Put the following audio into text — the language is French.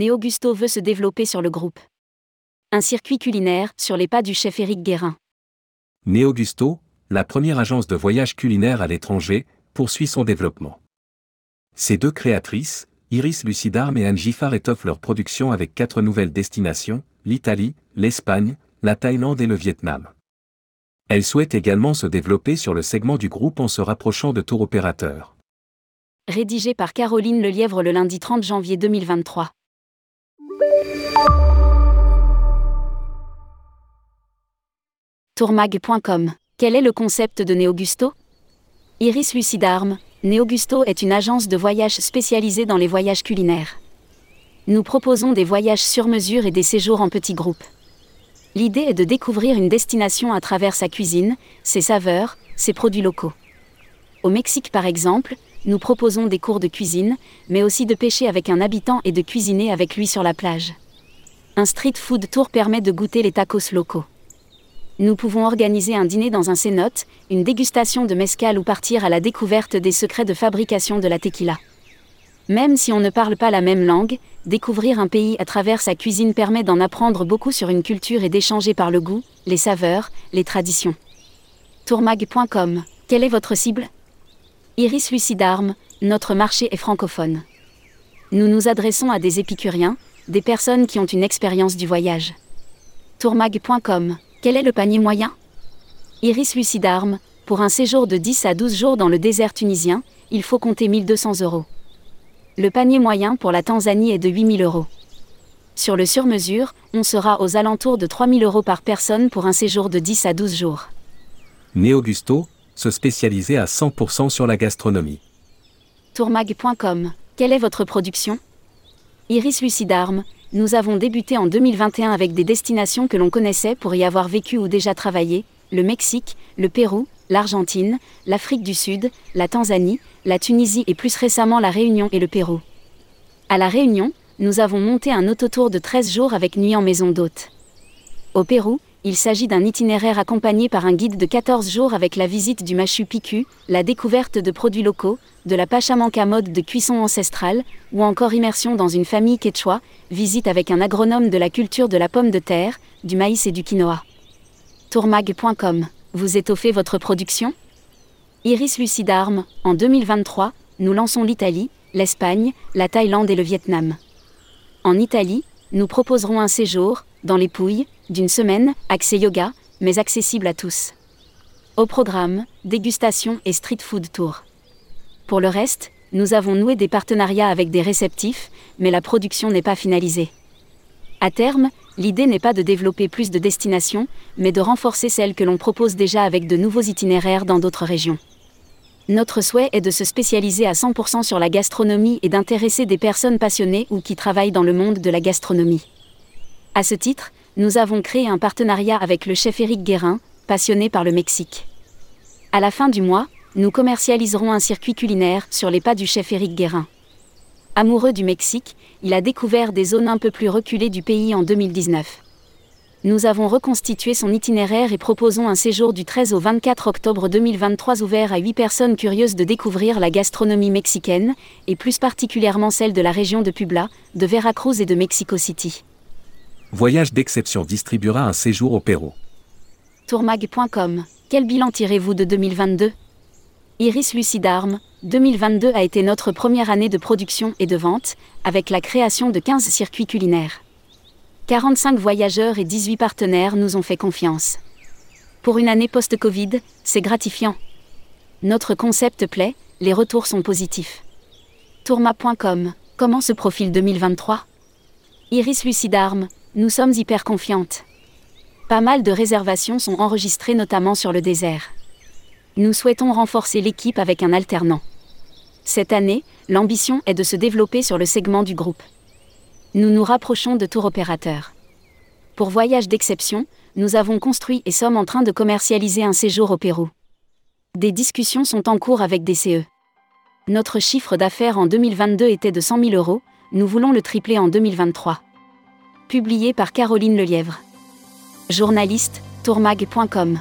Néo-Gusto veut se développer sur le groupe. Un circuit culinaire sur les pas du chef Éric Guérin. Néo-Gusto, la première agence de voyage culinaire à l'étranger, poursuit son développement. Ces deux créatrices, Iris Lucidarme et Anne Giffard étoffent leur production avec quatre nouvelles destinations, l'Italie, l'Espagne, la Thaïlande et le Vietnam. Elles souhaitent également se développer sur le segment du groupe en se rapprochant de tour opérateurs. Rédigé par Caroline Lelièvre le lundi 30 janvier 2023. Tourmag.com Quel est le concept de Néogusto? Iris Lucidarme, Néogusto est une agence de voyage spécialisée dans les voyages culinaires. Nous proposons des voyages sur mesure et des séjours en petits groupes. L'idée est de découvrir une destination à travers sa cuisine, ses saveurs, ses produits locaux. Au Mexique par exemple, nous proposons des cours de cuisine, mais aussi de pêcher avec un habitant et de cuisiner avec lui sur la plage. Un street food tour permet de goûter les tacos locaux nous pouvons organiser un dîner dans un cénote, une dégustation de mescal ou partir à la découverte des secrets de fabrication de la tequila. Même si on ne parle pas la même langue, découvrir un pays à travers sa cuisine permet d'en apprendre beaucoup sur une culture et d'échanger par le goût, les saveurs, les traditions. Tourmag.com Quelle est votre cible? Iris Lucidarme, notre marché est francophone. Nous nous adressons à des épicuriens, des personnes qui ont une expérience du voyage. Tourmag.com quel est le panier moyen? Iris Lucidarme, pour un séjour de 10 à 12 jours dans le désert tunisien, il faut compter 1200 euros. Le panier moyen pour la Tanzanie est de 8000 euros. Sur le sur-mesure, on sera aux alentours de 3000 euros par personne pour un séjour de 10 à 12 jours. Néogusto, se spécialiser à 100% sur la gastronomie. Tourmag.com, quelle est votre production? Iris Lucidarme, nous avons débuté en 2021 avec des destinations que l'on connaissait pour y avoir vécu ou déjà travaillé, le Mexique, le Pérou, l'Argentine, l'Afrique du Sud, la Tanzanie, la Tunisie et plus récemment la Réunion et le Pérou. À la Réunion, nous avons monté un autotour de 13 jours avec nuit en maison d'hôte. Au Pérou, il s'agit d'un itinéraire accompagné par un guide de 14 jours avec la visite du Machu Picchu, la découverte de produits locaux, de la pachamanca mode de cuisson ancestrale, ou encore immersion dans une famille quechua, visite avec un agronome de la culture de la pomme de terre, du maïs et du quinoa. Tourmag.com Vous étoffez votre production? Iris Lucidarme, en 2023, nous lançons l'Italie, l'Espagne, la Thaïlande et le Vietnam. En Italie, nous proposerons un séjour, dans les Pouilles, d'une semaine, accès yoga, mais accessible à tous. Au programme, dégustation et street food tour. Pour le reste, nous avons noué des partenariats avec des réceptifs, mais la production n'est pas finalisée. À terme, l'idée n'est pas de développer plus de destinations, mais de renforcer celles que l'on propose déjà avec de nouveaux itinéraires dans d'autres régions. Notre souhait est de se spécialiser à 100% sur la gastronomie et d'intéresser des personnes passionnées ou qui travaillent dans le monde de la gastronomie. À ce titre, nous avons créé un partenariat avec le chef Éric Guérin, passionné par le Mexique. À la fin du mois, nous commercialiserons un circuit culinaire sur les pas du chef Éric Guérin. Amoureux du Mexique, il a découvert des zones un peu plus reculées du pays en 2019. Nous avons reconstitué son itinéraire et proposons un séjour du 13 au 24 octobre 2023 ouvert à 8 personnes curieuses de découvrir la gastronomie mexicaine, et plus particulièrement celle de la région de Puebla, de Veracruz et de Mexico City. Voyage d'exception distribuera un séjour au Pérou. Tourmag.com Quel bilan tirez-vous de 2022 Iris Lucidarme, 2022 a été notre première année de production et de vente, avec la création de 15 circuits culinaires. 45 voyageurs et 18 partenaires nous ont fait confiance. Pour une année post-Covid, c'est gratifiant. Notre concept plaît, les retours sont positifs. Tourma.com Comment se profile 2023 Iris Lucidarme, nous sommes hyper confiantes. Pas mal de réservations sont enregistrées notamment sur le désert. Nous souhaitons renforcer l'équipe avec un alternant. Cette année, l'ambition est de se développer sur le segment du groupe. Nous nous rapprochons de tour opérateurs. Pour voyage d'exception, nous avons construit et sommes en train de commercialiser un séjour au Pérou. Des discussions sont en cours avec des CE. Notre chiffre d'affaires en 2022 était de 100 000 euros, nous voulons le tripler en 2023 publié par Caroline Lelièvre. Journaliste, tourmag.com